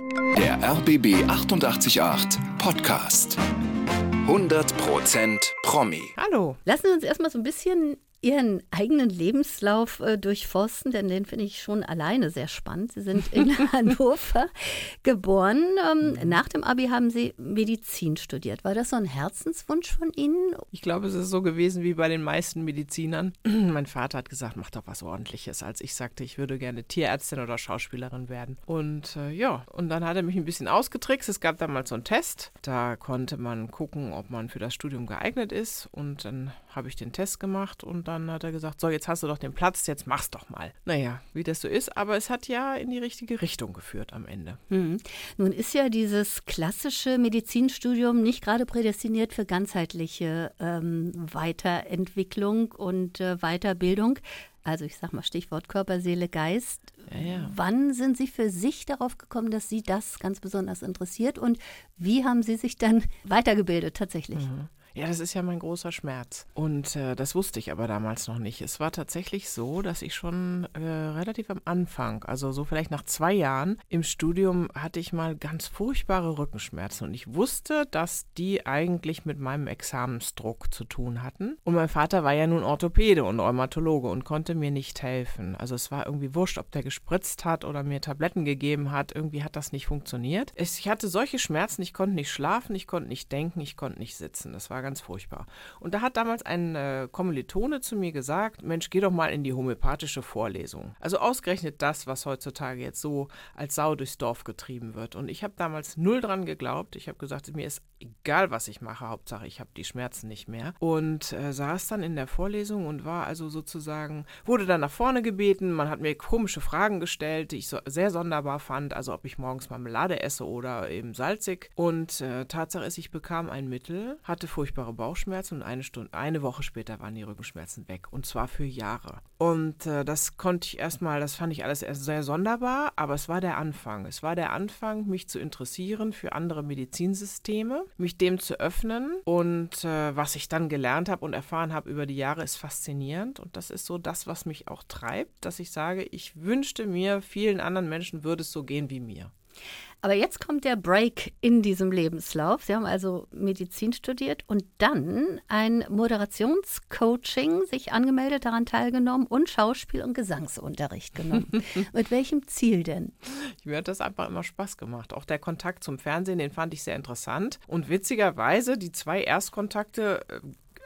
Der RBB 888 Podcast. 100% Promi. Hallo. Lassen Sie uns erstmal so ein bisschen Ihren eigenen Lebenslauf äh, durchforsten, denn den finde ich schon alleine sehr spannend. Sie sind in Hannover geboren. Ähm, Mhm. nach dem Abi haben Sie Medizin studiert. War das so ein Herzenswunsch von Ihnen? Ich glaube, es ist so gewesen wie bei den meisten Medizinern. mein Vater hat gesagt, mach doch was Ordentliches, als ich sagte, ich würde gerne Tierärztin oder Schauspielerin werden. Und äh, ja, und dann hat er mich ein bisschen ausgetrickst. Es gab damals so einen Test. Da konnte man gucken, ob man für das Studium geeignet ist. Und dann habe ich den Test gemacht und dann hat er gesagt, so, jetzt hast du doch den Platz, jetzt mach's doch mal. Naja, wie das so ist, aber es hat ja in die richtige Richtung geführt am Ende. Hm. Nun ist ja dieses klassische Medizinstudium nicht gerade prädestiniert für ganzheitliche ähm, Weiterentwicklung und äh, Weiterbildung. Also ich sag mal Stichwort Körper, Seele, Geist. Ja, ja. Wann sind Sie für sich darauf gekommen, dass Sie das ganz besonders interessiert und wie haben Sie sich dann weitergebildet tatsächlich? Ja, das ist ja mein großer Schmerz. Und äh, das wusste ich aber damals noch nicht. Es war tatsächlich so, dass ich schon äh, relativ am Anfang, also so vielleicht nach zwei Jahren im Studium, hatte ich mal ganz furchtbare Rückenschmerzen. Und ich wusste, dass die eigentlich mit meinem Examensdruck zu tun hatten. Und mein Vater war ja nun Orthopäde und Rheumatologe und konnte mir nicht helfen. Also es war irgendwie wurscht, ob der gespritzt hat oder mir Tabletten gegeben hat. Irgendwie hat das nicht funktioniert. Ich hatte solche Schmerzen, ich konnte nicht schlafen, ich konnte nicht denken, ich konnte nicht sitzen. Das war ganz furchtbar. Und da hat damals ein äh, Kommilitone zu mir gesagt, Mensch, geh doch mal in die homöopathische Vorlesung. Also ausgerechnet das, was heutzutage jetzt so als Sau durchs Dorf getrieben wird. Und ich habe damals null dran geglaubt. Ich habe gesagt, mir ist egal, was ich mache, Hauptsache ich habe die Schmerzen nicht mehr. Und äh, saß dann in der Vorlesung und war also sozusagen, wurde dann nach vorne gebeten. Man hat mir komische Fragen gestellt, die ich so sehr sonderbar fand. Also ob ich morgens Marmelade esse oder eben salzig. Und äh, Tatsache ist, ich bekam ein Mittel, hatte furchtbare Bauchschmerzen und eine Stunde, eine Woche später waren die Rückenschmerzen weg. Und zwar für Jahre. Und äh, das konnte ich erstmal, das fand ich alles erst sehr sonderbar, aber es war der Anfang. Es war der Anfang, mich zu interessieren für andere Medizinsysteme, mich dem zu öffnen. Und äh, was ich dann gelernt habe und erfahren habe über die Jahre, ist faszinierend. Und das ist so das, was mich auch treibt, dass ich sage, ich wünschte mir, vielen anderen Menschen würde es so gehen wie mir. Aber jetzt kommt der Break in diesem Lebenslauf. Sie haben also Medizin studiert und dann ein Moderationscoaching sich angemeldet, daran teilgenommen und Schauspiel- und Gesangsunterricht genommen. Mit welchem Ziel denn? Mir hat das einfach immer Spaß gemacht. Auch der Kontakt zum Fernsehen, den fand ich sehr interessant. Und witzigerweise, die zwei Erstkontakte äh,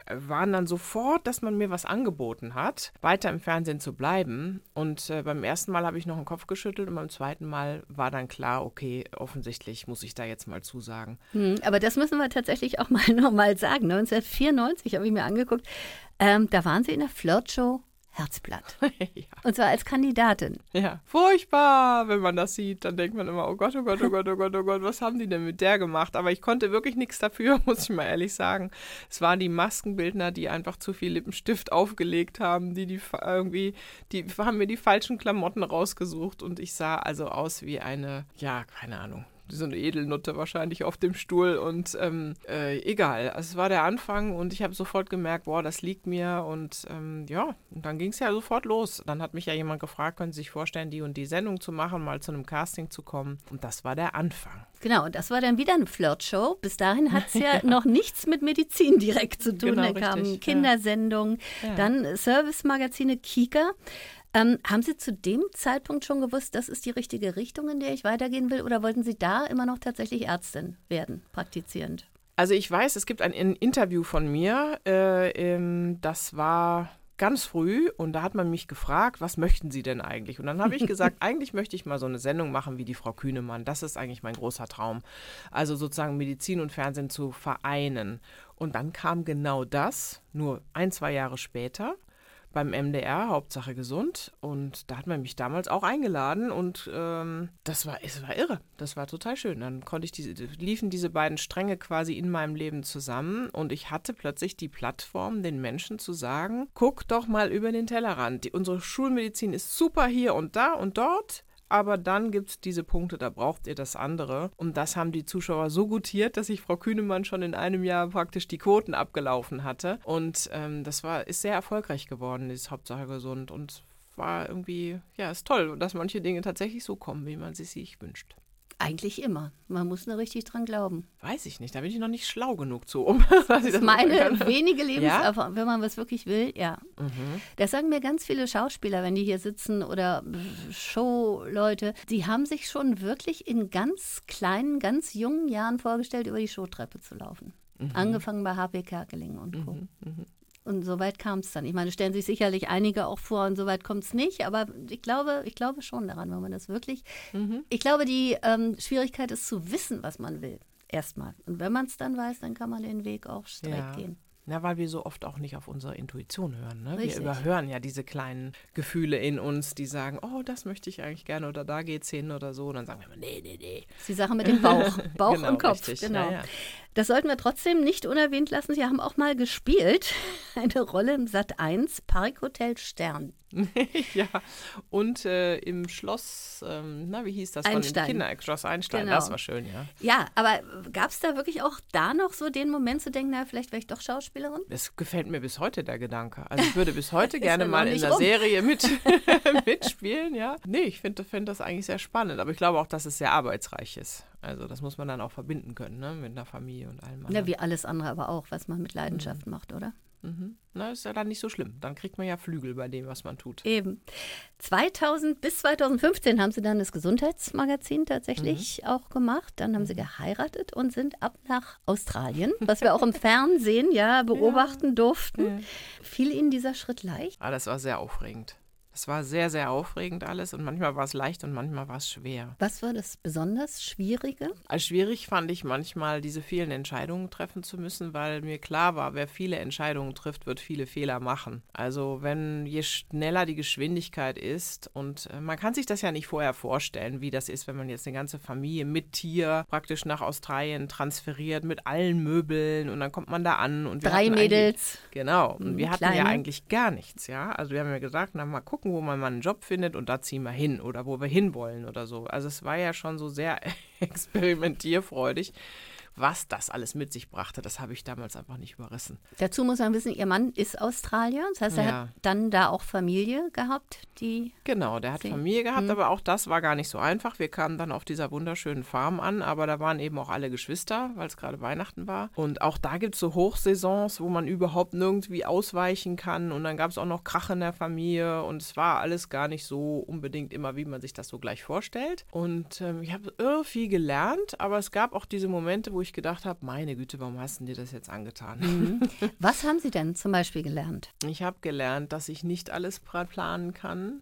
waren dann sofort, dass man mir was angeboten hat, weiter im Fernsehen zu bleiben. Und äh, beim ersten Mal habe ich noch den Kopf geschüttelt und beim zweiten Mal war dann klar, okay, offensichtlich muss ich da jetzt mal zusagen. Hm, aber das müssen wir tatsächlich auch mal nochmal sagen. 1994 habe ich mir angeguckt, ähm, da waren Sie in der Flirtshow Herzblatt. ja. Und zwar als Kandidatin. Ja, furchtbar, wenn man das sieht. Dann denkt man immer, oh Gott, oh Gott, oh Gott, oh Gott, oh Gott, was haben die denn mit der gemacht? Aber ich konnte wirklich nichts dafür, muss ich mal ehrlich sagen. Es waren die Maskenbildner, die einfach zu viel Lippenstift aufgelegt haben, die die irgendwie, die haben mir die falschen Klamotten rausgesucht und ich sah also aus wie eine, ja, keine Ahnung. So eine Edelnutte wahrscheinlich auf dem Stuhl und ähm, äh, egal. Also es war der Anfang und ich habe sofort gemerkt, boah, das liegt mir und ähm, ja, und dann ging es ja sofort los. Dann hat mich ja jemand gefragt, können Sie sich vorstellen, die und die Sendung zu machen, mal zu einem Casting zu kommen und das war der Anfang. Genau, und das war dann wieder eine Flirtshow. Bis dahin hat es ja, noch nichts mit Medizin direkt zu tun. Genau, da richtig, kamen ja. Kindersendungen, Ja. dann Service-Magazine Kika. Ähm, haben Sie zu dem Zeitpunkt schon gewusst, das ist die richtige Richtung, in der ich weitergehen will? Oder wollten Sie da immer noch tatsächlich Ärztin werden, praktizierend? Also ich weiß, es gibt ein In- Interview von mir, äh, das war ganz früh und da hat man mich gefragt, was möchten Sie denn eigentlich? Und dann habe ich gesagt, eigentlich möchte ich mal so eine Sendung machen wie die Frau Kühnemann. Das ist eigentlich mein großer Traum. Also sozusagen Medizin und Fernsehen zu vereinen. Und dann kam genau das, nur ein, zwei Jahre später beim MDR, Hauptsache gesund. Und da hat man mich damals auch eingeladen und ähm, das war, es war irre. Das war total schön. Dann konnte ich diese, liefen diese beiden Stränge quasi in meinem Leben zusammen und ich hatte plötzlich die Plattform, den Menschen zu sagen, guck doch mal über den Tellerrand. Die, unsere Schulmedizin ist super hier und da und dort. Aber dann gibt es diese Punkte, da braucht ihr das andere. Und das haben die Zuschauer so gutiert, dass ich Frau Kühnemann schon in einem Jahr praktisch die Quoten abgelaufen hatte. Und ähm, das war, ist sehr erfolgreich geworden, dieses Hauptsache gesund. Und war irgendwie, ja, ist toll, dass manche Dinge tatsächlich so kommen, wie man sie sich wünscht. Eigentlich immer. Man muss nur richtig dran glauben. Weiß ich nicht, da bin ich noch nicht schlau genug zu, um das ist meine wenige Lebenserfahrung, ja? wenn man was wirklich will, ja. Mhm. Das sagen mir ganz viele Schauspieler, wenn die hier sitzen oder Showleute, die haben sich schon wirklich in ganz kleinen, ganz jungen Jahren vorgestellt, über die Showtreppe zu laufen. Mhm. Angefangen bei HP Kerkeling und Co. Mhm. Und so weit kam es dann. Ich meine, stellen sich sicherlich einige auch vor und so weit kommt es nicht, aber ich glaube, ich glaube schon daran, wenn man das wirklich. Mhm. Ich glaube, die ähm, Schwierigkeit ist zu wissen, was man will. Erstmal. Und wenn man es dann weiß, dann kann man den Weg auch straight ja. gehen. Na, weil wir so oft auch nicht auf unsere Intuition hören. Ne? Wir überhören ja diese kleinen Gefühle in uns, die sagen, oh, das möchte ich eigentlich gerne oder da geht's hin oder so. Und dann sagen wir immer, nee, nee, nee. Das ist die Sache mit dem Bauch, Bauch genau, und Kopf. Richtig. Genau. Ja, ja. Das sollten wir trotzdem nicht unerwähnt lassen. Sie haben auch mal gespielt, eine Rolle im Sat 1 Parkhotel Stern. ja, und äh, im Schloss, ähm, na, wie hieß das? Einstein. Kinder, Schloss Einstein, genau. das war schön, ja. Ja, aber gab es da wirklich auch da noch so den Moment zu denken, na, vielleicht wäre ich doch Schauspielerin? Das gefällt mir bis heute, der Gedanke. Also ich würde bis heute gerne mal in der rum. Serie mit, mitspielen, ja. Nee, ich finde find das eigentlich sehr spannend, aber ich glaube auch, dass es sehr arbeitsreich ist. Also das muss man dann auch verbinden können, ne, mit einer Familie und allem. Ja, wie alles andere aber auch, was man mit Leidenschaft mhm. macht, oder? Mhm. Na, ist ja dann nicht so schlimm. Dann kriegt man ja Flügel bei dem, was man tut. Eben. 2000 bis 2015 haben sie dann das Gesundheitsmagazin tatsächlich mhm. auch gemacht. Dann haben sie mhm. geheiratet und sind ab nach Australien, was wir auch im Fernsehen ja beobachten ja. durften. Ja. Fiel Ihnen dieser Schritt leicht? Ah, das war sehr aufregend. Es war sehr, sehr aufregend alles und manchmal war es leicht und manchmal war es schwer. Was war das besonders Schwierige? Als schwierig fand ich manchmal, diese vielen Entscheidungen treffen zu müssen, weil mir klar war, wer viele Entscheidungen trifft, wird viele Fehler machen. Also wenn je schneller die Geschwindigkeit ist und äh, man kann sich das ja nicht vorher vorstellen, wie das ist, wenn man jetzt eine ganze Familie mit Tier praktisch nach Australien transferiert, mit allen Möbeln und dann kommt man da an und Drei Mädels. Genau. Und wir hatten Kleine. ja eigentlich gar nichts, ja. Also wir haben ja gesagt, na mal gucken, gucken, wo man mal einen Job findet und da ziehen wir hin oder wo wir hinwollen oder so. Also es war ja schon so sehr experimentierfreudig was das alles mit sich brachte, das habe ich damals einfach nicht überrissen. Dazu muss man wissen, Ihr Mann ist Australier. Das heißt, er ja. hat dann da auch Familie gehabt, die. Genau, der hat Sie Familie gehabt, hm. aber auch das war gar nicht so einfach. Wir kamen dann auf dieser wunderschönen Farm an, aber da waren eben auch alle Geschwister, weil es gerade Weihnachten war. Und auch da gibt es so Hochsaisons, wo man überhaupt nirgendwie ausweichen kann. Und dann gab es auch noch Krach in der Familie und es war alles gar nicht so unbedingt immer, wie man sich das so gleich vorstellt. Und ähm, ich habe irre viel gelernt, aber es gab auch diese Momente, wo ich gedacht habe, meine Güte, warum hast du dir das jetzt angetan? Mhm. Was haben Sie denn zum Beispiel gelernt? Ich habe gelernt, dass ich nicht alles planen kann,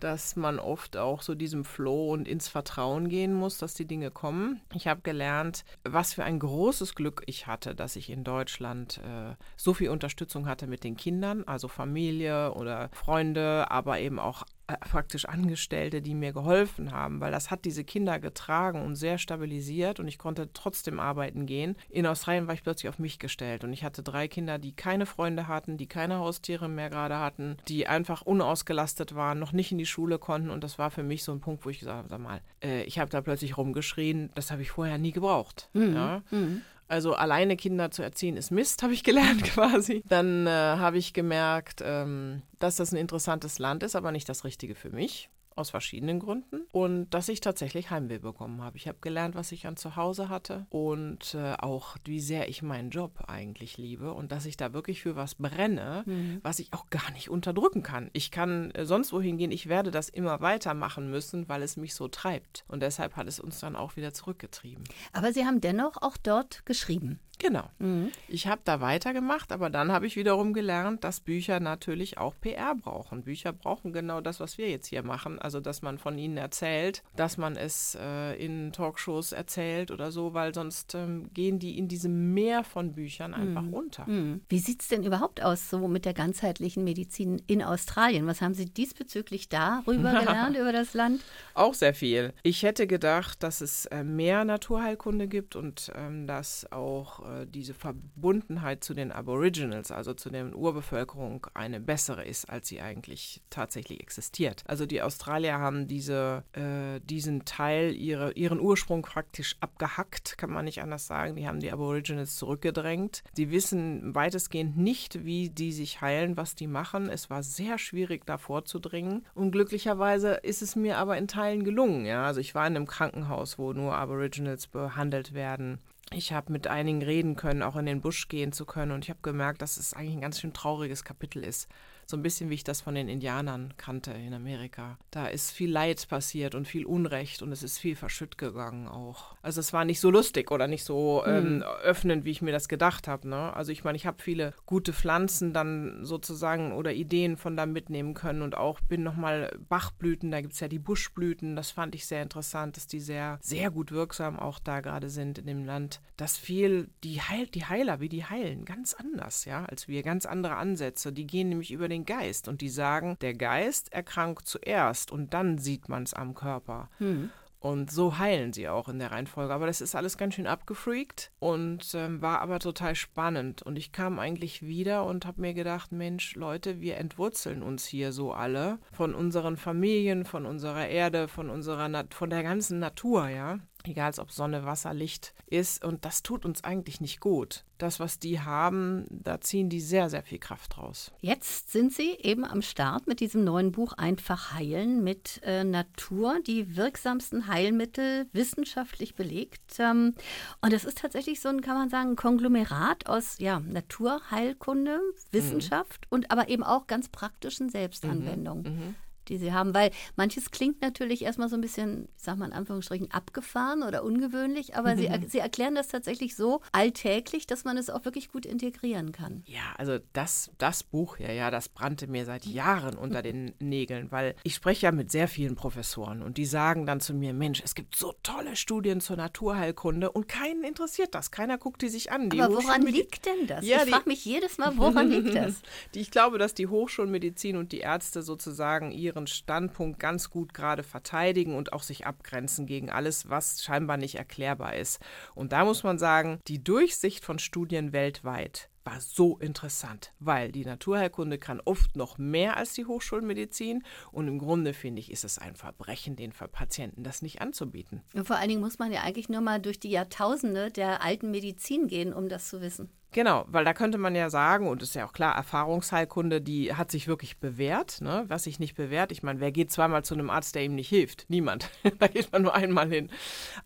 dass man oft auch so diesem Flow und ins Vertrauen gehen muss, dass die Dinge kommen. Ich habe gelernt, was für ein großes Glück ich hatte, dass ich in Deutschland äh, so viel Unterstützung hatte mit den Kindern, also Familie oder Freunde, aber eben auch praktisch Angestellte, die mir geholfen haben, weil das hat diese Kinder getragen und sehr stabilisiert und ich konnte trotzdem arbeiten gehen. In Australien war ich plötzlich auf mich gestellt und ich hatte drei Kinder, die keine Freunde hatten, die keine Haustiere mehr gerade hatten, die einfach unausgelastet waren, noch nicht in die Schule konnten und das war für mich so ein Punkt, wo ich gesagt habe, sag mal, äh, ich habe da plötzlich rumgeschrien, das habe ich vorher nie gebraucht. Mhm. Ja? Mhm. Also alleine Kinder zu erziehen ist Mist, habe ich gelernt quasi. Dann äh, habe ich gemerkt, ähm, dass das ein interessantes Land ist, aber nicht das Richtige für mich aus verschiedenen Gründen und dass ich tatsächlich Heimweh bekommen habe. Ich habe gelernt, was ich an zu Hause hatte und äh, auch, wie sehr ich meinen Job eigentlich liebe und dass ich da wirklich für was brenne, mhm. was ich auch gar nicht unterdrücken kann. Ich kann äh, sonst wohin gehen, ich werde das immer weitermachen müssen, weil es mich so treibt. Und deshalb hat es uns dann auch wieder zurückgetrieben. Aber Sie haben dennoch auch dort geschrieben. Genau. Mhm. Ich habe da weitergemacht, aber dann habe ich wiederum gelernt, dass Bücher natürlich auch PR brauchen. Bücher brauchen genau das, was wir jetzt hier machen. Also, dass man von ihnen erzählt, dass man es äh, in Talkshows erzählt oder so, weil sonst ähm, gehen die in diesem Meer von Büchern einfach mhm. unter. Mhm. Wie sieht es denn überhaupt aus so mit der ganzheitlichen Medizin in Australien? Was haben Sie diesbezüglich darüber gelernt, über das Land? Auch sehr viel. Ich hätte gedacht, dass es äh, mehr Naturheilkunde gibt und ähm, dass auch äh, diese Verbundenheit zu den Aboriginals, also zu der Urbevölkerung, eine bessere ist, als sie eigentlich tatsächlich existiert. Also die Australier haben diese, äh, diesen Teil, ihre, ihren Ursprung praktisch abgehackt, kann man nicht anders sagen. Die haben die Aborigines zurückgedrängt. Sie wissen weitestgehend nicht, wie die sich heilen, was die machen. Es war sehr schwierig, da vorzudringen. Und glücklicherweise ist es mir aber in Teilen gelungen. Ja? Also ich war in einem Krankenhaus, wo nur Aboriginals behandelt werden. Ich habe mit einigen reden können, auch in den Busch gehen zu können. Und ich habe gemerkt, dass es eigentlich ein ganz schön trauriges Kapitel ist so ein bisschen wie ich das von den Indianern kannte in Amerika. Da ist viel Leid passiert und viel Unrecht und es ist viel verschütt gegangen auch. Also es war nicht so lustig oder nicht so ähm, mhm. öffnend, wie ich mir das gedacht habe. Ne? Also ich meine, ich habe viele gute Pflanzen dann sozusagen oder Ideen von da mitnehmen können und auch bin nochmal Bachblüten, da gibt es ja die Buschblüten, das fand ich sehr interessant, dass die sehr, sehr gut wirksam auch da gerade sind in dem Land. Das viel, die, Heil, die Heiler, wie die heilen, ganz anders, ja, als wir, ganz andere Ansätze. Die gehen nämlich über den den Geist und die sagen, der Geist erkrankt zuerst und dann sieht man es am Körper. Hm. Und so heilen sie auch in der Reihenfolge. Aber das ist alles ganz schön abgefreakt und ähm, war aber total spannend. Und ich kam eigentlich wieder und habe mir gedacht, Mensch, Leute, wir entwurzeln uns hier so alle von unseren Familien, von unserer Erde, von unserer Na von der ganzen Natur, ja egal ob Sonne, Wasser, Licht ist. Und das tut uns eigentlich nicht gut. Das, was die haben, da ziehen die sehr, sehr viel Kraft raus. Jetzt sind Sie eben am Start mit diesem neuen Buch Einfach heilen mit äh, Natur, die wirksamsten Heilmittel wissenschaftlich belegt. Ähm, und das ist tatsächlich so ein, kann man sagen, Konglomerat aus ja, Naturheilkunde, Wissenschaft mhm. und aber eben auch ganz praktischen Selbstanwendungen. Mhm. Mhm die sie haben. Weil manches klingt natürlich erstmal so ein bisschen, ich sag mal in Anführungsstrichen, abgefahren oder ungewöhnlich, aber mhm. sie, sie erklären das tatsächlich so alltäglich, dass man es auch wirklich gut integrieren kann. Ja, also das, das Buch, ja, ja, das brannte mir seit Jahren unter den Nägeln, weil ich spreche ja mit sehr vielen Professoren und die sagen dann zu mir, Mensch, es gibt so tolle Studien zur Naturheilkunde und keinen interessiert das, keiner guckt die sich an. Die aber woran liegt denn das? Ja, ich frage mich jedes Mal, woran liegt das? Die, ich glaube, dass die Hochschulmedizin und die Ärzte sozusagen ihre ihren Standpunkt ganz gut gerade verteidigen und auch sich abgrenzen gegen alles, was scheinbar nicht erklärbar ist. Und da muss man sagen, die Durchsicht von Studien weltweit war so interessant, weil die Naturheilkunde kann oft noch mehr als die Hochschulmedizin und im Grunde finde ich, ist es ein Verbrechen, den Patienten das nicht anzubieten. Und vor allen Dingen muss man ja eigentlich nur mal durch die Jahrtausende der alten Medizin gehen, um das zu wissen. Genau, weil da könnte man ja sagen, und ist ja auch klar, Erfahrungsheilkunde, die hat sich wirklich bewährt. Ne? Was sich nicht bewährt, ich meine, wer geht zweimal zu einem Arzt, der ihm nicht hilft? Niemand. da geht man nur einmal hin.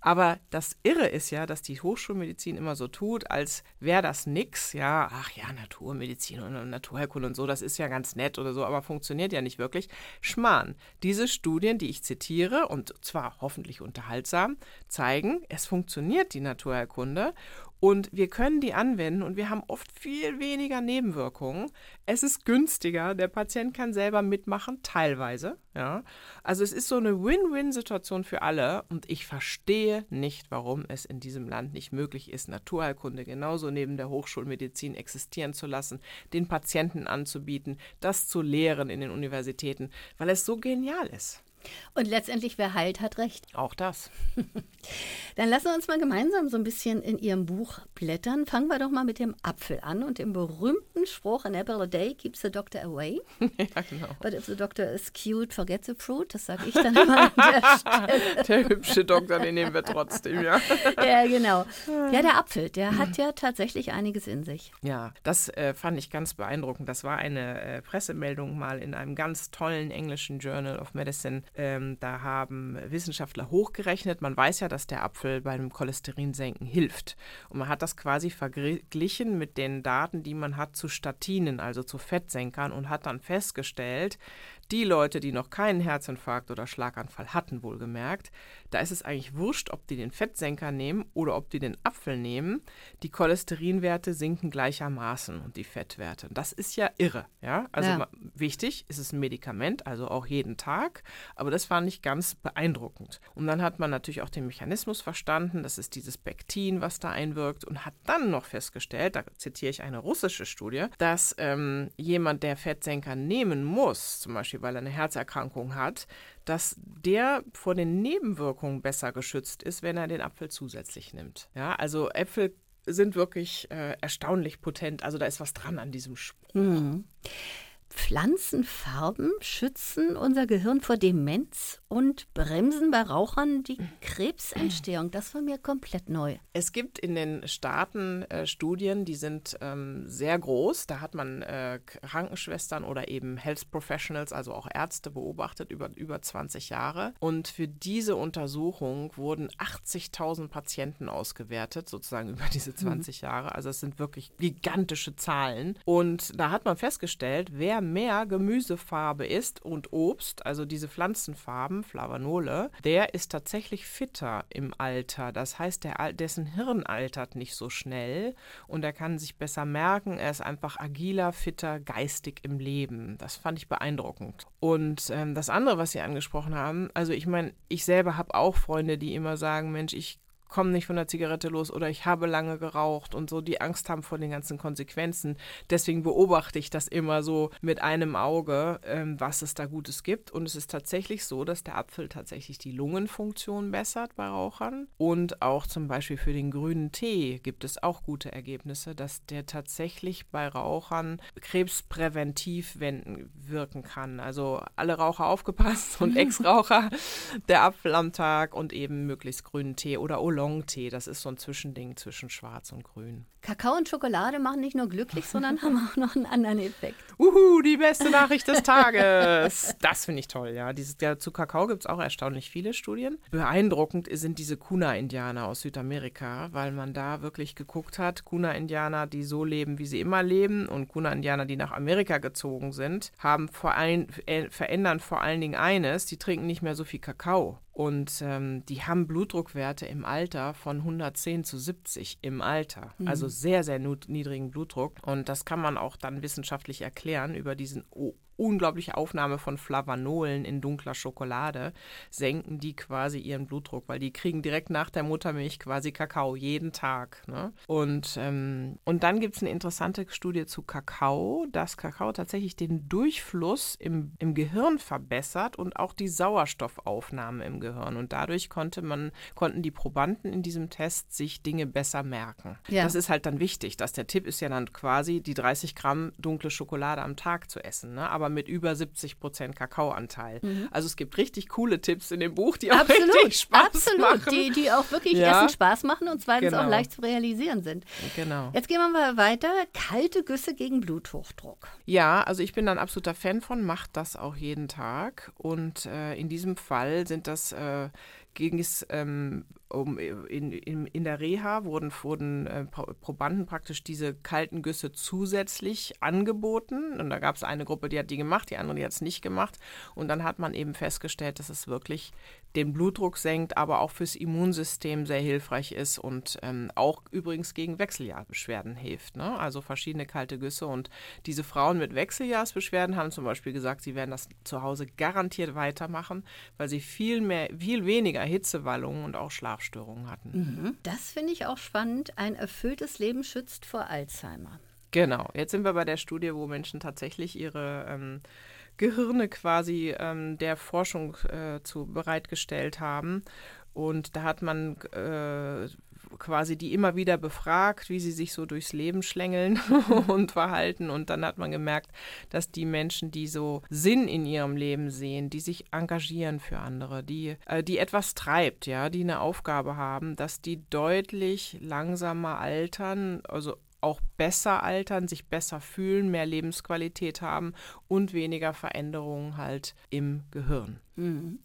Aber das Irre ist ja, dass die Hochschulmedizin immer so tut, als wäre das nix. Ja, ach ja, Naturmedizin und Naturheilkunde und so, das ist ja ganz nett oder so, aber funktioniert ja nicht wirklich. Schmarrn. Diese Studien, die ich zitiere, und zwar hoffentlich unterhaltsam, zeigen, es funktioniert die Naturheilkunde und wir können die anwenden und wir haben oft viel weniger Nebenwirkungen. Es ist günstiger, der Patient kann selber mitmachen, teilweise. Ja. Also es ist so eine Win-Win-Situation für alle und ich verstehe nicht, warum es in diesem Land nicht möglich ist, Naturheilkunde genauso neben der Hochschulmedizin existieren zu lassen, den Patienten anzubieten, das zu lehren in den Universitäten, weil es so genial ist. Und letztendlich, wer heilt, hat recht. Auch das. Dann lassen wir uns mal gemeinsam so ein bisschen in Ihrem Buch blättern. Fangen wir doch mal mit dem Apfel an und dem berühmten Spruch: An apple a day keeps the doctor away. ja, genau. But if the doctor is cute, forget the fruit. Das sage ich dann immer an der Stelle. Der hübsche Doktor, den nehmen wir trotzdem, ja. ja, genau. Ja, der Apfel, der hat ja tatsächlich einiges in sich. Ja, das äh, fand ich ganz beeindruckend. Das war eine äh, Pressemeldung mal in einem ganz tollen englischen Journal of Medicine ähm, da haben Wissenschaftler hochgerechnet. Man weiß ja, dass der Apfel beim Cholesterinsenken hilft. Und man hat das quasi verglichen mit den Daten, die man hat zu Statinen, also zu Fettsenkern, und hat dann festgestellt, die Leute, die noch keinen Herzinfarkt oder Schlaganfall hatten, wohlgemerkt, da ist es eigentlich wurscht, ob die den Fettsenker nehmen oder ob die den Apfel nehmen. Die Cholesterinwerte sinken gleichermaßen und die Fettwerte. Das ist ja irre. Ja? Also ja. wichtig, ist es ein Medikament, also auch jeden Tag. Aber das war nicht ganz beeindruckend. Und dann hat man natürlich auch den Mechanismus verstanden. Das ist dieses Pektin, was da einwirkt. Und hat dann noch festgestellt, da zitiere ich eine russische Studie, dass ähm, jemand, der Fettsenker nehmen muss, zum Beispiel weil er eine Herzerkrankung hat, dass der vor den Nebenwirkungen besser geschützt ist, wenn er den Apfel zusätzlich nimmt. Ja, also Äpfel sind wirklich äh, erstaunlich potent. Also da ist was dran an diesem Spruch. Mhm. Pflanzenfarben schützen unser Gehirn vor Demenz und bremsen bei Rauchern die Krebsentstehung. Das war mir komplett neu. Es gibt in den Staaten äh, Studien, die sind ähm, sehr groß. Da hat man äh, Krankenschwestern oder eben Health Professionals, also auch Ärzte, beobachtet über über 20 Jahre. Und für diese Untersuchung wurden 80.000 Patienten ausgewertet, sozusagen über diese 20 mhm. Jahre. Also es sind wirklich gigantische Zahlen. Und da hat man festgestellt, wer mehr Gemüsefarbe isst und Obst, also diese Pflanzenfarben, Flavanole, der ist tatsächlich fitter im Alter. Das heißt, der, dessen Hirn altert nicht so schnell und er kann sich besser merken. Er ist einfach agiler, fitter, geistig im Leben. Das fand ich beeindruckend. Und ähm, das andere, was Sie angesprochen haben, also ich meine, ich selber habe auch Freunde, die immer sagen, Mensch, ich komme nicht von der Zigarette los oder ich habe lange geraucht und so die Angst haben vor den ganzen Konsequenzen. Deswegen beobachte ich das immer so mit einem Auge, ähm, was es da Gutes gibt. Und es ist tatsächlich so, dass der Apfel tatsächlich die Lungenfunktion bessert bei Rauchern. Und auch zum Beispiel für den grünen Tee gibt es auch gute Ergebnisse, dass der tatsächlich bei Rauchern krebspräventiv wenden, wirken kann. Also alle Raucher aufgepasst und Ex-Raucher, der Apfel am Tag und eben möglichst grünen Tee oder Oolong Oolong-Tee. Das ist so ein Zwischending zwischen Schwarz und Grün. Kakao und Schokolade machen nicht nur glücklich, sondern haben auch noch einen anderen Effekt. Uhu, die beste Nachricht des Tages. Das finde ich toll, ja. Dieses, ja zu Kakao gibt es auch erstaunlich viele Studien. Beeindruckend sind diese Kuna-Indianer aus Südamerika, weil man da wirklich geguckt hat, Kuna-Indianer, die so leben, wie sie immer leben und Kuna-Indianer, die nach Amerika gezogen sind, haben vor ein, äh, verändern vor allen Dingen eines, die trinken nicht mehr so viel Kakao. Und ähm, die haben Blutdruckwerte im Alter von 110 zu 70 im Alter. Mhm. Also sehr, sehr niedrigen Blutdruck. Und das kann man auch dann wissenschaftlich erklären über diesen unglaubliche Aufnahme von Flavanolen in dunkler Schokolade senken die quasi ihren Blutdruck, weil die kriegen direkt nach der Muttermilch quasi Kakao jeden Tag. Ne? Und, ähm, und dann gibt es eine interessante Studie zu Kakao, dass Kakao tatsächlich den Durchfluss im, im Gehirn verbessert und auch die Sauerstoffaufnahme im Gehirn. Und dadurch konnte man, konnten die Probanden in diesem Test sich Dinge besser merken. Ja. Das ist halt dann wichtig, dass der Tipp ist ja dann quasi, die 30 Gramm dunkle Schokolade am Tag zu essen. Ne? Aber aber mit über 70 Prozent Kakaoanteil. Mhm. Also es gibt richtig coole Tipps in dem Buch, die auch absolut, richtig Spaß absolut, machen. Absolut, die, die auch wirklich ja. erstens Spaß machen und zweitens genau. auch leicht zu realisieren sind. Genau. Jetzt gehen wir mal weiter. Kalte Güsse gegen Bluthochdruck. Ja, also ich bin ein absoluter Fan von, macht das auch jeden Tag. Und äh, in diesem Fall sind das äh, ging es ähm, um, in, in, in der Reha wurden, wurden äh, Probanden praktisch diese kalten Güsse zusätzlich angeboten. Und da gab es eine Gruppe, die hat die gemacht, die andere, die hat es nicht gemacht. Und dann hat man eben festgestellt, dass es wirklich den Blutdruck senkt, aber auch fürs Immunsystem sehr hilfreich ist und ähm, auch übrigens gegen Wechseljahrsbeschwerden hilft. Ne? Also verschiedene kalte Güsse. Und diese Frauen mit Wechseljahrsbeschwerden haben zum Beispiel gesagt, sie werden das zu Hause garantiert weitermachen, weil sie viel mehr, viel weniger Hitzewallungen und auch Schlafstörungen hatten. Mhm. Das finde ich auch spannend. Ein erfülltes Leben schützt vor Alzheimer. Genau. Jetzt sind wir bei der Studie, wo Menschen tatsächlich ihre ähm, Gehirne quasi ähm, der Forschung äh, zu bereitgestellt haben. Und da hat man äh, quasi die immer wieder befragt, wie sie sich so durchs Leben schlängeln und verhalten. Und dann hat man gemerkt, dass die Menschen, die so Sinn in ihrem Leben sehen, die sich engagieren für andere, die, äh, die etwas treibt, ja, die eine Aufgabe haben, dass die deutlich langsamer altern, also auch besser altern, sich besser fühlen, mehr Lebensqualität haben und weniger Veränderungen halt im Gehirn. Mhm.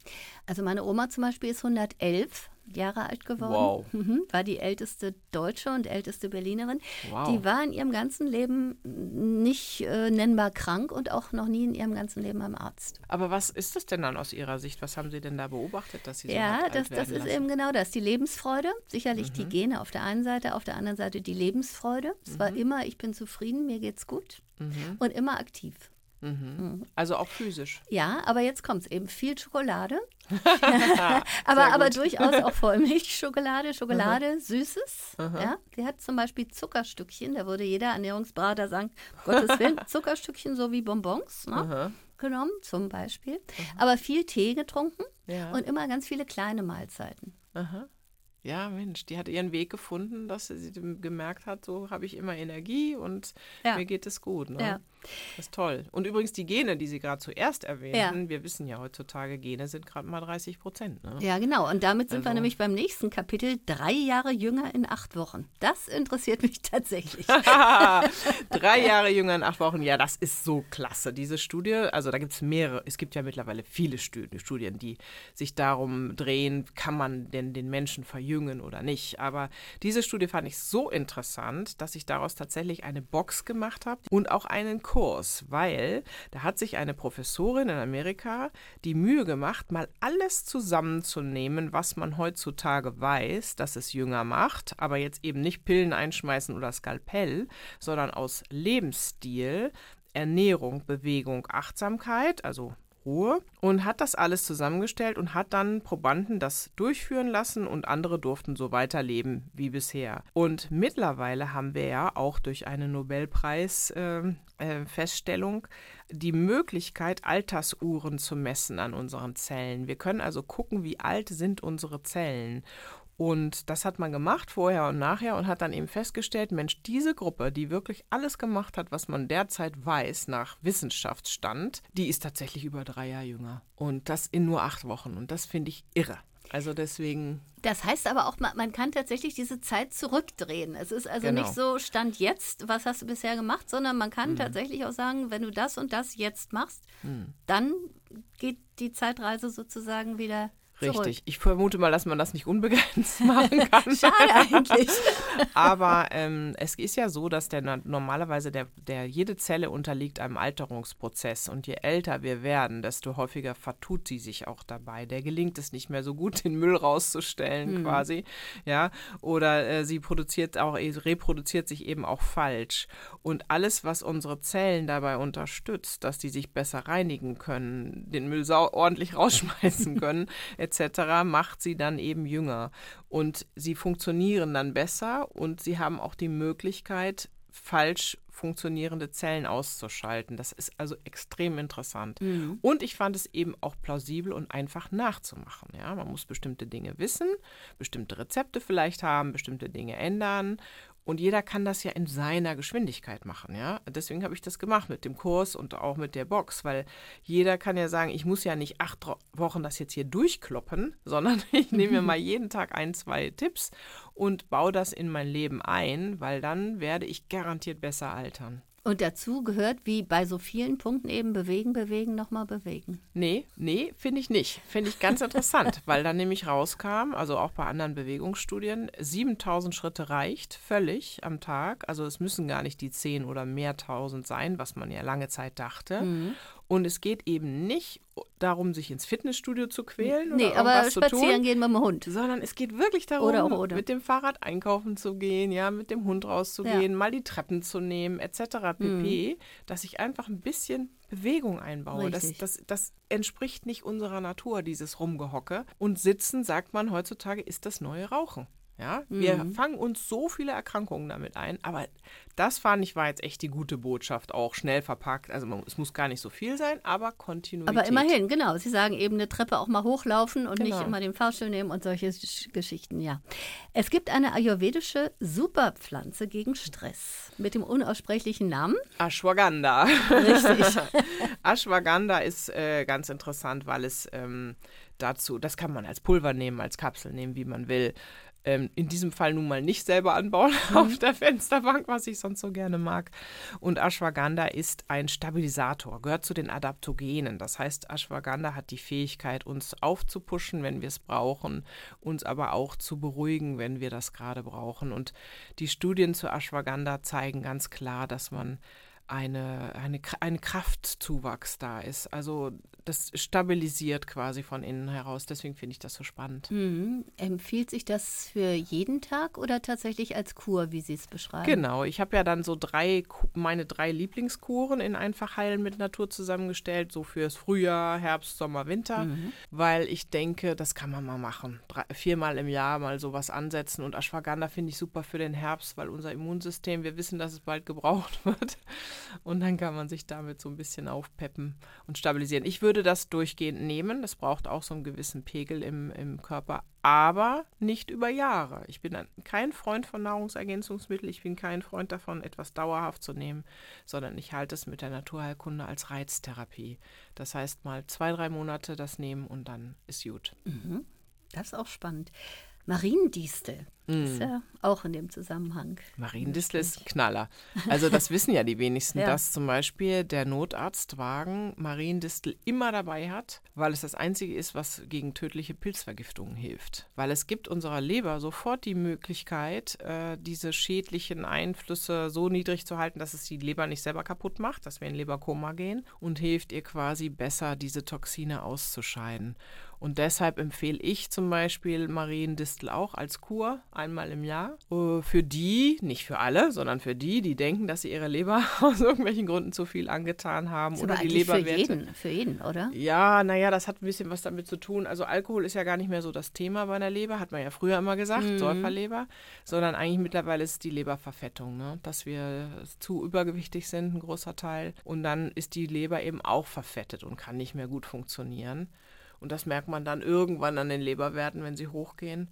Also meine Oma zum Beispiel ist 111 Jahre alt geworden. Wow. Mhm. War die älteste Deutsche und älteste Berlinerin. Wow. Die war in ihrem ganzen Leben nicht äh, nennbar krank und auch noch nie in ihrem ganzen Leben beim Arzt. Aber was ist das denn dann aus Ihrer Sicht? Was haben Sie denn da beobachtet, dass Sie so Ja, das, das ist eben genau das. Die Lebensfreude. Sicherlich mhm. die Gene auf der einen Seite, auf der anderen Seite die Lebensfreude. Es mhm. war immer, ich bin zufrieden, mir geht's gut mhm. und immer aktiv. Mhm. mhm. Also auch physisch. Ja, aber jetzt kommt es eben viel Schokolade. aber, aber durchaus auch Vollmilchschokolade, Schokolade, mhm. Süßes. Mhm. Ja, sie hat zum Beispiel Zuckerstückchen, da würde jeder Ernährungsberater sagen, Gottes Willen, Zuckerstückchen so wie Bonbons ne, genommen, zum Beispiel. Aber viel Tee getrunken ja. und immer ganz viele kleine Mahlzeiten. Aha. Ja, Mensch, die hat ihren Weg gefunden, dass sie gemerkt hat, so habe ich immer Energie und ja. mir geht es gut. Ne? Ja. Das ist toll. Und übrigens die Gene, die Sie gerade zuerst erwähnten, ja. wir wissen ja heutzutage, Gene sind gerade mal 30 Prozent. Ne? Ja, genau. Und damit sind also. wir nämlich beim nächsten Kapitel, drei Jahre jünger in acht Wochen. Das interessiert mich tatsächlich. drei Jahre jünger in acht Wochen, ja, das ist so klasse. Diese Studie, also da gibt es mehrere, es gibt ja mittlerweile viele Studien, die sich darum drehen, kann man denn den Menschen verjüngen oder nicht. Aber diese Studie fand ich so interessant, dass ich daraus tatsächlich eine Box gemacht habe und auch einen Kurs, weil da hat sich eine Professorin in Amerika die Mühe gemacht, mal alles zusammenzunehmen, was man heutzutage weiß, dass es jünger macht, aber jetzt eben nicht Pillen einschmeißen oder Skalpell, sondern aus Lebensstil, Ernährung, Bewegung, Achtsamkeit, also Ruhe und hat das alles zusammengestellt und hat dann Probanden das durchführen lassen und andere durften so weiterleben wie bisher. Und mittlerweile haben wir ja auch durch eine Nobelpreis-Feststellung äh, äh, die Möglichkeit, Altersuhren zu messen an unseren Zellen. Wir können also gucken, wie alt sind unsere Zellen. Und das hat man gemacht, vorher und nachher, und hat dann eben festgestellt, Mensch, diese Gruppe, die wirklich alles gemacht hat, was man derzeit weiß nach Wissenschaftsstand, die ist tatsächlich über drei Jahre jünger. Und das in nur acht Wochen. Und das finde ich irre. Also deswegen. Das heißt aber auch, man, kann tatsächlich diese Zeit zurückdrehen. Es ist also genau. nicht so Stand jetzt, was hast du bisher gemacht, sondern man kann mhm. tatsächlich auch sagen, wenn du das und das jetzt machst, mhm. dann geht die Zeitreise sozusagen wieder Richtig. Ich vermute mal, dass man das nicht unbegrenzt machen kann. Schade eigentlich. Aber ähm, es ist ja so, dass der normalerweise der, der jede Zelle unterliegt einem Alterungsprozess und je älter wir werden, desto häufiger vertut sie sich auch dabei. Der gelingt es nicht mehr so gut, den Müll rauszustellen mhm. quasi, ja, oder äh, sie produziert auch reproduziert sich eben auch falsch und alles, was unsere Zellen dabei unterstützt, dass die sich besser reinigen können, den Müll ordentlich rausschmeißen können etc., macht sie dann eben jünger. Und sie funktionieren dann besser und sie haben auch die Möglichkeit, falsch funktionierende Zellen auszuschalten. Das ist also extrem interessant. Mhm. Und ich fand es eben auch plausibel und einfach nachzumachen. Ja, man muss bestimmte Dinge wissen, bestimmte Rezepte vielleicht haben, bestimmte Dinge ändern und jeder kann das ja in seiner Geschwindigkeit machen, ja. Deswegen habe ich das gemacht mit dem Kurs und auch mit der Box, weil jeder kann ja sagen, ich muss ja nicht acht Wochen das jetzt hier durchkloppen, sondern ich nehme mir mal jeden Tag ein, zwei Tipps und baue das in mein Leben ein, weil dann werde ich garantiert besser altern. Und dazu gehört, wie bei so vielen Punkten eben bewegen, bewegen, nochmal bewegen. Nee, nee, finde ich nicht. Finde ich ganz interessant, weil dann nämlich rauskam, also auch bei anderen Bewegungsstudien, 7000 Schritte reicht völlig am Tag. Also es müssen gar nicht die 10 oder mehr tausend sein, was man ja lange Zeit dachte. Mhm. Und es geht eben nicht darum, sich ins Fitnessstudio zu quälen nee, oder aber spazieren tun, gehen mit dem Hund. Sondern es geht wirklich darum, oder, oder. mit dem Fahrrad einkaufen zu gehen, ja, mit dem Hund rauszugehen, ja. mal die Treppen zu nehmen, etc. pp. Mhm. Dass ich einfach ein bisschen Bewegung einbaue. Das, das, das entspricht nicht unserer Natur, dieses Rumgehocke. Und Sitzen, sagt man heutzutage, ist das neue Rauchen. Ja, wir mhm. fangen uns so viele Erkrankungen damit ein, aber das fand ich war jetzt echt die gute Botschaft, auch schnell verpackt. Also man, es muss gar nicht so viel sein, aber Kontinuität. Aber immerhin, genau. Sie sagen eben eine Treppe auch mal hochlaufen und genau. nicht immer den Fahrstuhl nehmen und solche Geschichten, ja. Es gibt eine ayurvedische Superpflanze gegen Stress mit dem unaussprechlichen Namen Ashwagandha. Richtig. Ashwagandha ist äh, ganz interessant, weil es ähm, dazu, das kann man als Pulver nehmen, als Kapsel nehmen, wie man will ähm, in diesem Fall nun mal nicht selber anbauen mhm. auf der Fensterbank, was ich sonst so gerne mag. Und Ashwagandha ist ein Stabilisator, gehört zu den Adaptogenen. Das heißt, Ashwagandha hat die Fähigkeit, uns aufzupuschen, wenn wir es brauchen, uns aber auch zu beruhigen, wenn wir das gerade brauchen. Und die Studien zu Ashwagandha zeigen ganz klar, dass man eine, eine, ein Kraftzuwachs da ist. Also das stabilisiert quasi von innen heraus. Deswegen finde ich das so spannend. Mhm. Empfiehlt sich das für jeden Tag oder tatsächlich als Kur, wie Sie es beschreiben? Genau, ich habe ja dann so drei, meine drei Lieblingskuren in einfach heilen mit Natur zusammengestellt, so fürs Frühjahr, Herbst, Sommer, Winter, mhm. weil ich denke, das kann man mal machen. Drei, viermal im Jahr mal sowas ansetzen und Ashwagandha finde ich super für den Herbst, weil unser Immunsystem, wir wissen, dass es bald gebraucht wird Und dann kann man sich damit so ein bisschen aufpeppen und stabilisieren. Ich würde das durchgehend nehmen. Das braucht auch so einen gewissen Pegel im, im Körper, aber nicht über Jahre. Ich bin kein Freund von Nahrungsergänzungsmitteln. Ich bin kein Freund davon, etwas dauerhaft zu nehmen, sondern ich halte es mit der Naturheilkunde als Reiztherapie. Das heißt, mal zwei, drei Monate das nehmen und dann ist gut. Mhm. Das ist auch spannend. Mariendistel. Mm. Ist ja auch in dem Zusammenhang. Mariendistel ist ein Knaller. Also das wissen ja die wenigsten, ja. dass zum Beispiel der Notarztwagen Mariendistel immer dabei hat, weil es das einzige ist, was gegen tödliche Pilzvergiftungen hilft. Weil es gibt unserer Leber sofort die Möglichkeit, äh, diese schädlichen Einflüsse so niedrig zu halten, dass es die Leber nicht selber kaputt macht, dass wir in Leberkoma gehen und hilft ihr quasi besser, diese Toxine auszuscheiden. Und deshalb empfehle ich zum Beispiel Mariendistel auch als Kur einmal im Jahr. Äh, für die, nicht für alle, sondern für die, die denken, dass sie ihre Leber aus irgendwelchen Gründen zu viel angetan haben. oder die Leberwerte. Für jeden, für jeden, oder? Ja, naja, das hat ein bisschen was damit zu tun. Also Alkohol ist ja gar nicht mehr so das Thema bei einer Leber, hat man ja früher immer gesagt, mhm. Säuferleber, sondern eigentlich mittlerweile ist die Leberverfettung, ne? dass wir zu übergewichtig sind, ein großer Teil. Und dann ist die Leber eben auch verfettet und kann nicht mehr gut funktionieren. Und das merkt man dann irgendwann an den Leberwerten, wenn sie hochgehen.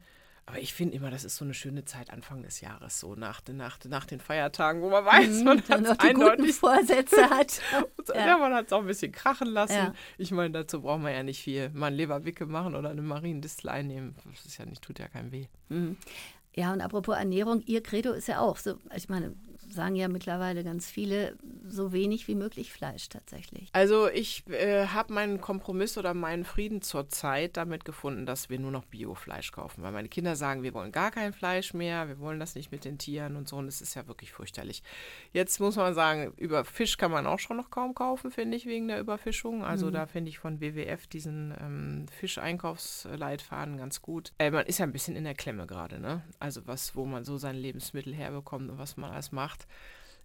Aber ich finde immer, das ist so eine schöne Zeit Anfang des Jahres, so nach, nach, nach den Feiertagen, wo man weiß, man hat noch die eindeutig Vorsätze hat. ja. ja. man hat es auch ein bisschen krachen lassen. Ja. Ich meine, dazu braucht man ja nicht viel. Mal ein Leberwicke machen oder eine Mariendistel einnehmen. Das ist ja nicht, tut ja keinem weh. Mhm. Ja, und apropos Ernährung, ihr Credo ist ja auch so, ich meine, sagen ja mittlerweile ganz viele, so wenig wie möglich Fleisch tatsächlich. Also ich äh, habe meinen Kompromiss oder meinen Frieden zurzeit damit gefunden, dass wir nur noch Biofleisch kaufen, weil meine Kinder sagen, wir wollen gar kein Fleisch mehr, wir wollen das nicht mit den Tieren und so und es ist ja wirklich fürchterlich. Jetzt muss man sagen, über Fisch kann man auch schon noch kaum kaufen, finde ich, wegen der Überfischung. Also mhm. da finde ich von WWF diesen ähm, Fischeinkaufsleitfaden ganz gut. Äh, man ist ja ein bisschen in der Klemme gerade, ne? Also was, wo man so sein Lebensmittel herbekommt und was man alles macht.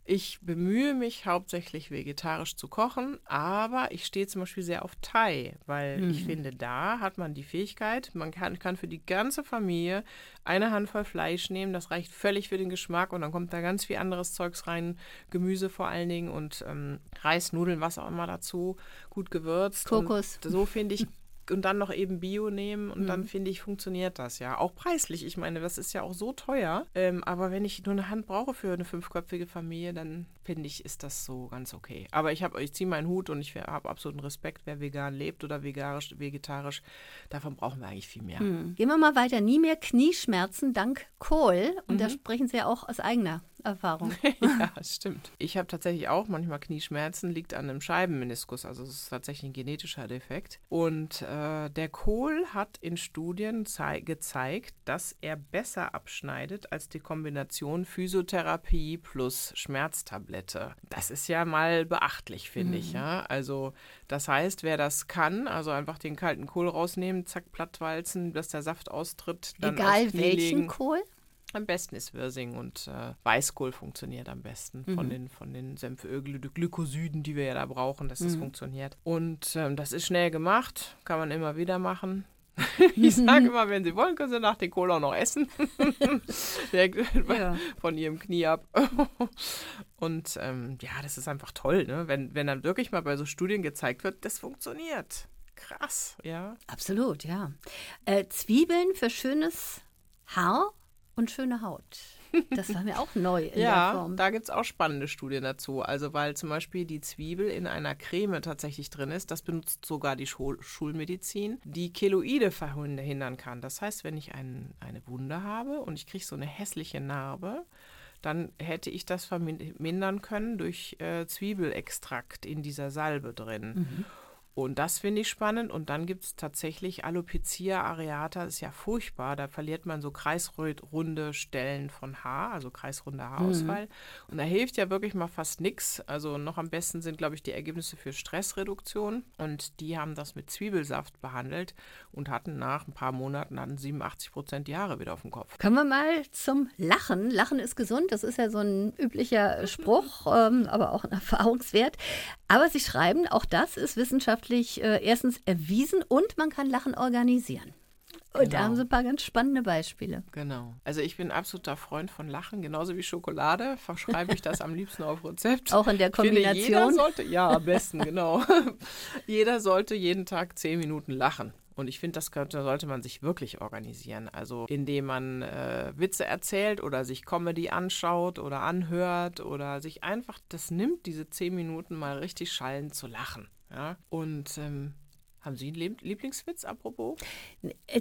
Ich bemühe mich hauptsächlich vegetarisch zu kochen, aber ich stehe zum Beispiel sehr auf Thai, weil mhm. ich finde, da hat man die Fähigkeit, man kann, kann für die ganze Familie eine Handvoll Fleisch nehmen, das reicht völlig für den Geschmack und dann kommt da ganz viel anderes Zeugs rein, Gemüse vor allen Dingen und ähm, Reis, Nudeln, was auch immer dazu, gut gewürzt. Kokos. Und so finde ich und dann noch eben Bio nehmen und mhm. dann finde ich, funktioniert das ja. Auch preislich. Ich meine, das ist ja auch so teuer. Ähm, aber wenn ich nur eine Hand brauche für eine fünfköpfige Familie, dann finde ich, ist das so ganz okay. Aber ich habe, ich ziehe meinen Hut und ich habe absoluten Respekt, wer vegan lebt oder vegetarisch, vegetarisch. Davon brauchen wir eigentlich viel mehr. Mhm. Gehen wir mal weiter. Nie mehr Knieschmerzen dank Kohl. Und mhm. da sprechen Sie ja auch aus eigener Erfahrung. ja, stimmt. Ich habe tatsächlich auch manchmal Knieschmerzen, liegt an einem Scheibenmeniskus, also es ist tatsächlich ein genetischer Defekt. Und äh, der Kohl hat in Studien gezeigt, dass er besser abschneidet als die Kombination Physiotherapie plus Schmerztablette. Das ist ja mal beachtlich, finde mhm. ich. Ja? Also das heißt, wer das kann, also einfach den kalten Kohl rausnehmen, zack, plattwalzen, dass der Saft austritt. Egal welchen legen. Kohl? Am besten ist Wirsing und äh, Weißkohl funktioniert am besten mhm. von den, von den Senfölglykosiden, die wir ja da brauchen, dass mhm. das funktioniert. Und ähm, das ist schnell gemacht, kann man immer wieder machen. ich sage immer, wenn Sie wollen, können Sie nach den Kohl auch noch essen. ja. Von Ihrem Knie ab. Und ähm, ja, das ist einfach toll, ne? wenn, wenn dann wirklich mal bei so Studien gezeigt wird, das funktioniert. Krass, ja. Absolut, ja. Äh, Zwiebeln für schönes Haar und schöne Haut. Das war mir auch neu in ja, der Form. da gibt es auch spannende Studien dazu. Also weil zum Beispiel die Zwiebel in einer Creme tatsächlich drin ist, das benutzt sogar die Schul Schulmedizin, die Keloide verhindern kann. Das heißt, wenn ich ein, eine Wunde habe und ich kriege so eine hässliche Narbe, dann hätte ich das vermindern können durch äh, Zwiebelextrakt in dieser Salbe drin. Mhm. Und das finde ich spannend. Und dann gibt es tatsächlich Alopecia areata, das ist ja furchtbar. Da verliert man so kreisrunde Stellen von Haar, also kreisrunder Haarausfall. Mhm. Und da hilft ja wirklich mal fast nichts. Also noch am besten sind, glaube ich, die Ergebnisse für Stressreduktion. Und die haben das mit Zwiebelsaft behandelt und hatten nach ein paar Monaten hatten 87 Prozent die Haare wieder auf dem Kopf. Kommen wir mal zum Lachen. Lachen ist gesund, das ist ja so ein üblicher Spruch, ähm, aber auch ein Erfahrungswert. Aber Sie schreiben, auch das ist wissenschaftlich äh, erstens erwiesen und man kann Lachen organisieren. Und da haben sie ein paar ganz spannende Beispiele. Genau. Also ich bin absoluter Freund von Lachen, genauso wie Schokolade. Verschreibe ich das am liebsten auf Rezept. Auch in der Kombination. Finde, jeder sollte, ja, am besten, genau. jeder sollte jeden Tag zehn Minuten lachen. Und ich finde, das könnte, sollte man sich wirklich organisieren. Also indem man äh, Witze erzählt oder sich Comedy anschaut oder anhört oder sich einfach das nimmt, diese zehn Minuten mal richtig schallend zu lachen. Ja? Und ähm, haben Sie einen Lieblingswitz, apropos?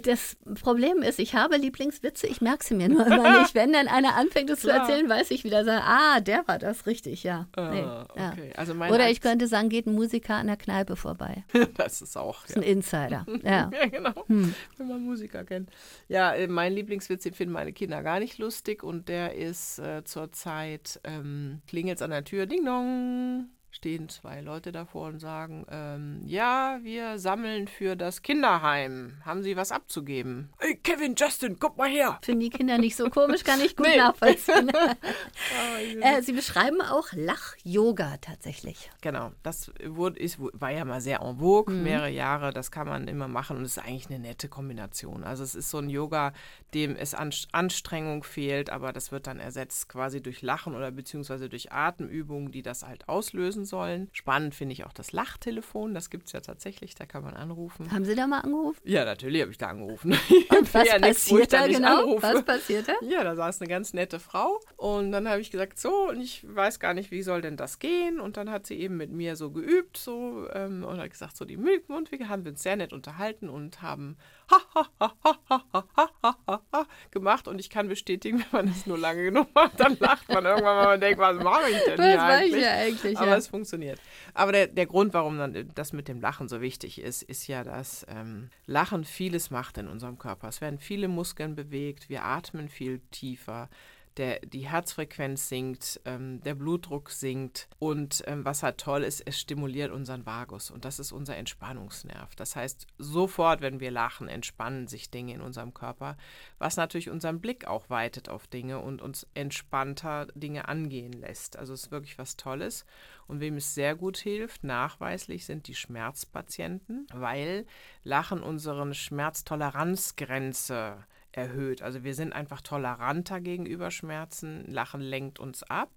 Das Problem ist, ich habe Lieblingswitze, ich merke sie mir nur immer nicht. Wenn dann einer anfängt, es zu erzählen, weiß ich wieder, sagen, ah, der war das, richtig, ja. Ah, nee, okay. ja. Also Oder ich könnte sagen, geht ein Musiker an der Kneipe vorbei. das ist auch. Das ist ein Insider. Ja, ja genau. Hm. Wenn man Musiker kennt. Ja, äh, mein Lieblingswitz, den finden meine Kinder gar nicht lustig und der ist äh, zurzeit, ähm, klingelt an der Tür, Ding Dong stehen zwei Leute davor und sagen, ähm, ja, wir sammeln für das Kinderheim. Haben Sie was abzugeben? Hey, Kevin, Justin, guck mal her. Finden die Kinder nicht so komisch, kann ich gut nee. nachvollziehen. äh, Sie beschreiben auch Lach-Yoga tatsächlich. Genau, das wurde, ist, war ja mal sehr en vogue, mhm. mehrere Jahre, das kann man immer machen und es ist eigentlich eine nette Kombination. Also es ist so ein Yoga, dem es an Anstrengung fehlt, aber das wird dann ersetzt quasi durch Lachen oder beziehungsweise durch Atemübungen, die das halt auslösen sollen. Spannend finde ich auch das Lachtelefon, das gibt es ja tatsächlich, da kann man anrufen. Haben Sie da mal angerufen? Ja, natürlich habe ich da angerufen. Und was ja passiert da genau? Anrufe. Was passiert da? Ja, da saß eine ganz nette Frau und dann habe ich gesagt, so, und ich weiß gar nicht, wie soll denn das gehen? Und dann hat sie eben mit mir so geübt, so, ähm, und hat gesagt, so die Mundwege haben wir uns sehr nett unterhalten und haben gemacht und ich kann bestätigen, wenn man das nur lange genug macht, dann lacht man irgendwann, weil man denkt, was mache ich denn was hier eigentlich? Ich ja eigentlich? Aber ja. es funktioniert. Aber der, der Grund, warum dann das mit dem Lachen so wichtig ist, ist ja, dass ähm, Lachen vieles macht in unserem Körper. Es werden viele Muskeln bewegt, wir atmen viel tiefer der, die Herzfrequenz sinkt, ähm, der Blutdruck sinkt und ähm, was halt toll ist, es stimuliert unseren Vagus und das ist unser Entspannungsnerv. Das heißt, sofort, wenn wir lachen, entspannen sich Dinge in unserem Körper, was natürlich unseren Blick auch weitet auf Dinge und uns entspannter Dinge angehen lässt. Also es ist wirklich was Tolles. Und wem es sehr gut hilft, nachweislich sind die Schmerzpatienten, weil Lachen unsere Schmerztoleranzgrenze erhöht. Also wir sind einfach toleranter gegenüber Schmerzen. Lachen lenkt uns ab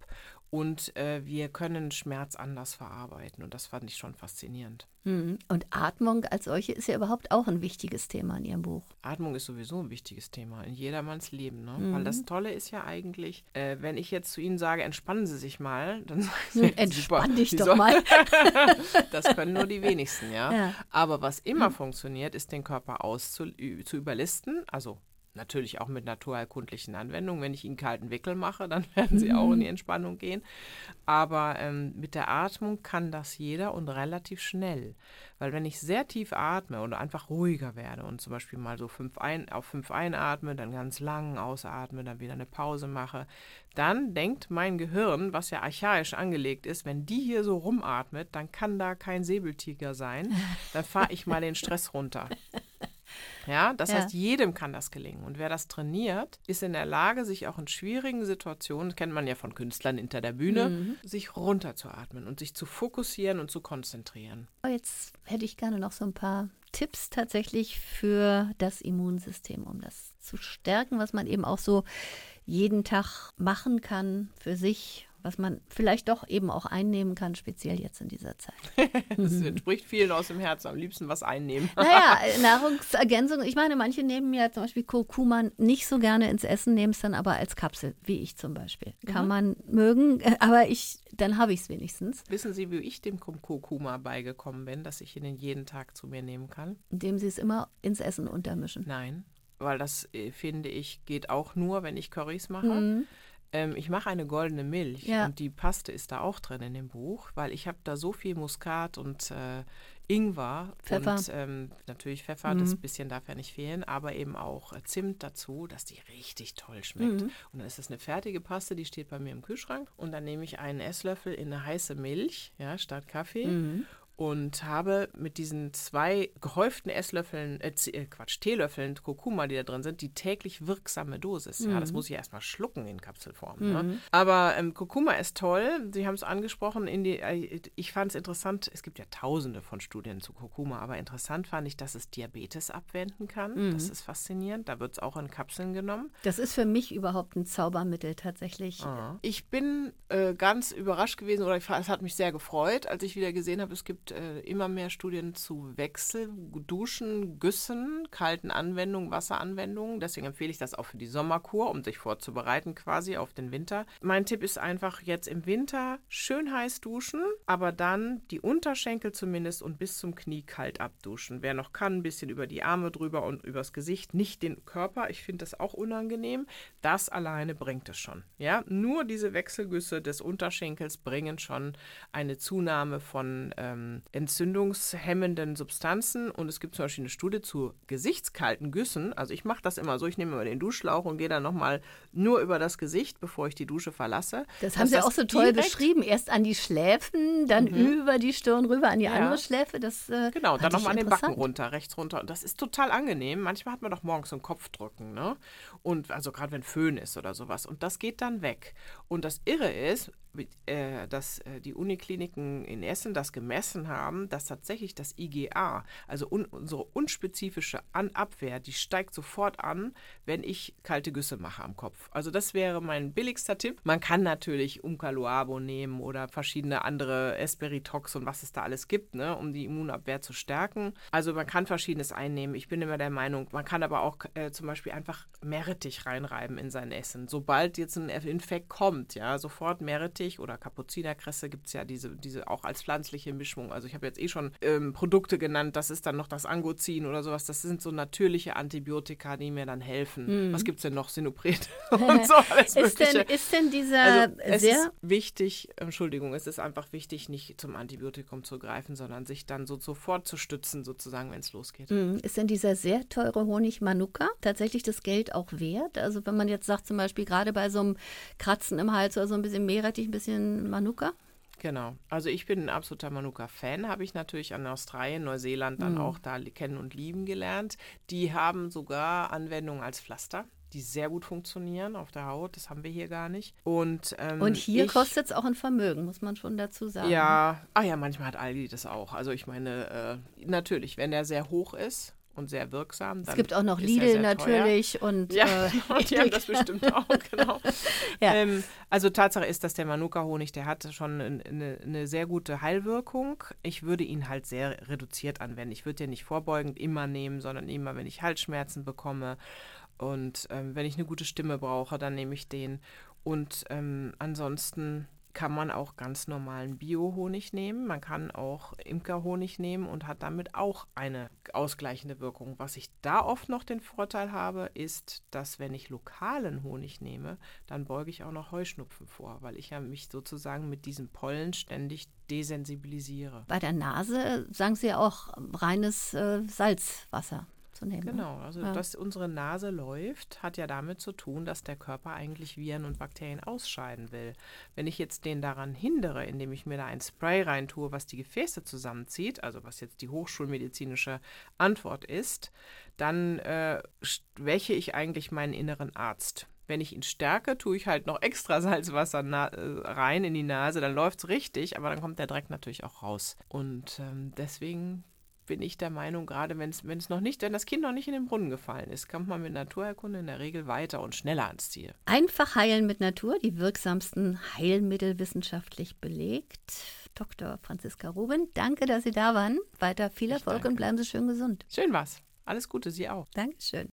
und äh, wir können Schmerz anders verarbeiten. Und das fand ich schon faszinierend. Mhm. Und Atmung als solche ist ja überhaupt auch ein wichtiges Thema in Ihrem Buch. Atmung ist sowieso ein wichtiges Thema in jedermanns Leben. Ne? Mhm. Weil das Tolle ist ja eigentlich, äh, wenn ich jetzt zu Ihnen sage, entspannen Sie sich mal, dann sagen Sie, entspann dich doch mal. das können nur die wenigsten, ja. ja. Aber was immer mhm. funktioniert, ist den Körper auszu zu überlisten, also Natürlich auch mit naturheilkundlichen Anwendungen. Wenn ich ihnen kalten Wickel mache, dann werden sie auch in die mhm. Entspannung gehen. Aber ähm, mit der Atmung kann das jeder und relativ schnell. Weil wenn ich sehr tief atme oder einfach ruhiger werde und zum Beispiel mal so fünf ein, auf fünf einatme, dann ganz lang ausatme, dann wieder eine Pause mache, dann denkt mein Gehirn, was ja archaisch angelegt ist, wenn die hier so rumatmet, dann kann da kein Säbeltiger sein. Dann fahre ich mal den Stress runter. Ja, das ja. heißt, jedem kann das gelingen. Und wer das trainiert, ist in der Lage, sich auch in schwierigen Situationen, kennt man ja von Künstlern hinter der Bühne, mhm. sich runterzuatmen und sich zu fokussieren und zu konzentrieren. Jetzt hätte ich gerne noch so ein paar Tipps tatsächlich für das Immunsystem, um das zu stärken, was man eben auch so jeden Tag machen kann für sich was man vielleicht doch eben auch einnehmen kann, speziell jetzt in dieser Zeit. das entspricht vielen aus dem Herzen, am liebsten was einnehmen. naja, Nahrungsergänzung. Ich meine, manche nehmen ja zum Beispiel Kurkuma nicht so gerne ins Essen, nehmen es dann aber als Kapsel, wie ich zum Beispiel. Kann mhm. man mögen, aber ich, dann habe ich es wenigstens. Wissen Sie, wie ich dem Kurkuma beigekommen bin, dass ich ihn jeden Tag zu mir nehmen kann? Indem Sie es immer ins Essen untermischen. Nein, weil das, äh, finde ich, geht auch nur, wenn ich Currys mache. Mhm. Ähm, ich mache eine goldene Milch ja. und die Paste ist da auch drin in dem Buch, weil ich habe da so viel Muskat und äh, Ingwer Pfeffer. und ähm, natürlich Pfeffer, mhm. das bisschen darf ja nicht fehlen, aber eben auch äh, Zimt dazu, dass die richtig toll schmeckt. Mhm. Und dann ist das eine fertige Paste, die steht bei mir im Kühlschrank und dann nehme ich einen Esslöffel in eine heiße Milch, ja, statt Kaffee. Mhm und habe mit diesen zwei gehäuften Esslöffeln, äh, äh, Quatsch, Teelöffeln Kurkuma, die da drin sind, die täglich wirksame Dosis. Mhm. Ja, das mhm. muss ich erstmal schlucken in Kapselform. Ne? Mhm. Ne? Aber ähm, Kurkuma ist toll. Sie haben es angesprochen. Die, äh, ich fand es interessant. Es gibt ja tausende von Studien zu Kurkuma, aber interessant fand ich, dass es Diabetes abwenden kann. Mhm. Das ist faszinierend. Da wird es auch in Kapseln genommen. Das ist für mich überhaupt ein Zaubermittel tatsächlich. Ah. Ich bin äh, ganz überrascht gewesen oder es hat mich sehr gefreut, als ich wieder gesehen habe, es gibt äh, immer mehr Studien zu Wechselduschen, Güssen, kalten Anwendungen, Wasseranwendungen. Deswegen empfehle ich das auch für die Sommerkur, um sich vorzubereiten quasi auf den Winter. Mein Tipp ist einfach jetzt im Winter schön heiß duschen, aber dann die Unterschenkel zumindest und bis zum Knie kalt abduschen. Wer noch kann, ein bisschen über die Arme drüber und übers Gesicht, nicht den Körper. Ich finde das auch unangenehm. Das alleine bringt es schon. Ja, nur diese Wechselgüsse des Unterschenkels bringen schon eine Zunahme von ähm, entzündungshemmenden Substanzen. Und es gibt zum Beispiel eine Studie zu gesichtskalten Güssen. Also ich mache das immer so, ich nehme immer den Duschlauch und gehe dann nochmal nur über das Gesicht, bevor ich die Dusche verlasse. Das haben Sie das auch so toll beschrieben. Erst an die Schläfen, dann mhm. über die Stirn rüber an die ja. andere Schläfe. Das, äh, genau, dann nochmal an den Backen runter, rechts runter. Und das ist total angenehm. Manchmal hat man doch morgens so einen Kopfdrücken. Ne? Und also gerade wenn Föhn ist oder sowas. Und das geht dann weg. Und das Irre ist, äh, dass äh, die Unikliniken in Essen das gemessen haben, dass tatsächlich das IGA, also un unsere unspezifische an Abwehr, die steigt sofort an, wenn ich kalte Güsse mache am Kopf. Also das wäre mein billigster Tipp. Man kann natürlich Umcaloabo nehmen oder verschiedene andere Esperitox und was es da alles gibt, ne, um die Immunabwehr zu stärken. Also man kann verschiedenes einnehmen. Ich bin immer der Meinung, man kann aber auch äh, zum Beispiel einfach Meerrettich reinreiben in sein Essen. Sobald jetzt ein Infekt kommt, ja, sofort Meerrettich Rettich oder Kapuzinerkresse gibt es ja diese, diese auch als pflanzliche Mischung. Also ich habe jetzt eh schon ähm, Produkte genannt, das ist dann noch das Angozin oder sowas. Das sind so natürliche Antibiotika, die mir dann helfen. Mhm. Was gibt es denn noch? Sinopret und so alles ist Denn, ist denn dieser also, es sehr... ist wichtig, Entschuldigung, es ist einfach wichtig, nicht zum Antibiotikum zu greifen, sondern sich dann so sofort zu stützen, sozusagen, wenn es losgeht. Mhm. Ist denn dieser sehr teure Honig Manuka tatsächlich das Geld auch wert? Also wenn man jetzt sagt, zum Beispiel gerade bei so einem Kratzen im Hals oder so ein bisschen Meerrettich, ein bisschen Manuka? Genau. Also ich bin ein absoluter Manuka-Fan, habe ich natürlich an Australien, Neuseeland dann mhm. auch da kennen und lieben gelernt. Die haben sogar Anwendungen als Pflaster die sehr gut funktionieren auf der Haut. Das haben wir hier gar nicht. Und, ähm, und hier kostet es auch ein Vermögen, muss man schon dazu sagen. Ja, ah ja, manchmal hat Aldi das auch. Also ich meine, äh, natürlich, wenn der sehr hoch ist, und sehr wirksam. es gibt auch noch Lidl natürlich teuer. und ja, äh, die haben das bestimmt auch, genau. ja. ähm, also Tatsache ist, dass der Manuka-Honig, der hat schon eine, eine, sehr gute Heilwirkung. Ich würde ihn halt sehr reduziert anwenden. Ich würde den nicht vorbeugend immer nehmen, sondern immer, wenn ich Halsschmerzen bekomme und ähm, wenn ich eine gute Stimme brauche, dann nehme ich den. Und ähm, ansonsten kann man auch ganz normalen Bio-Honig nehmen. Man kann auch Imkerhonig nehmen und hat damit auch eine ausgleichende Wirkung. Was ich da oft noch den Vorteil habe, ist, dass wenn ich lokalen Honig nehme, dann beuge ich auch noch Heuschnupfen vor, weil ich ja mich sozusagen mit diesem Pollen ständig desensibilisiere. Bei der Nase sagen Sie auch reines äh, Salzwasser zu nehmen. Ne? Genau, also ja. dass unsere Nase läuft, hat ja damit zu tun, dass der Körper eigentlich Viren und Bakterien ausscheiden will. Wenn ich jetzt den daran hindere, indem ich mir da ein Spray reintue, was die Gefäße zusammenzieht, also was jetzt die hochschulmedizinische Antwort ist, dann äh, schwäche ich eigentlich meinen inneren Arzt. Wenn ich ihn stärke, tue ich halt noch extra Salzwasser äh, rein in die Nase, dann läuft es richtig, aber dann kommt der Dreck natürlich auch raus. Und ähm, deswegen bin ich der Meinung, gerade wenn es noch nicht, wenn das Kind noch nicht in den Brunnen gefallen ist, kommt man mit Naturerkunde in der Regel weiter und schneller ans Ziel. Einfach heilen mit Natur, die wirksamsten Heilmittel wissenschaftlich belegt. Dr. Franziska Ruben, danke, dass Sie da waren. Weiter viel Erfolg und bleiben Sie schön gesund. Schön was. Alles Gute, Sie auch. Dankeschön.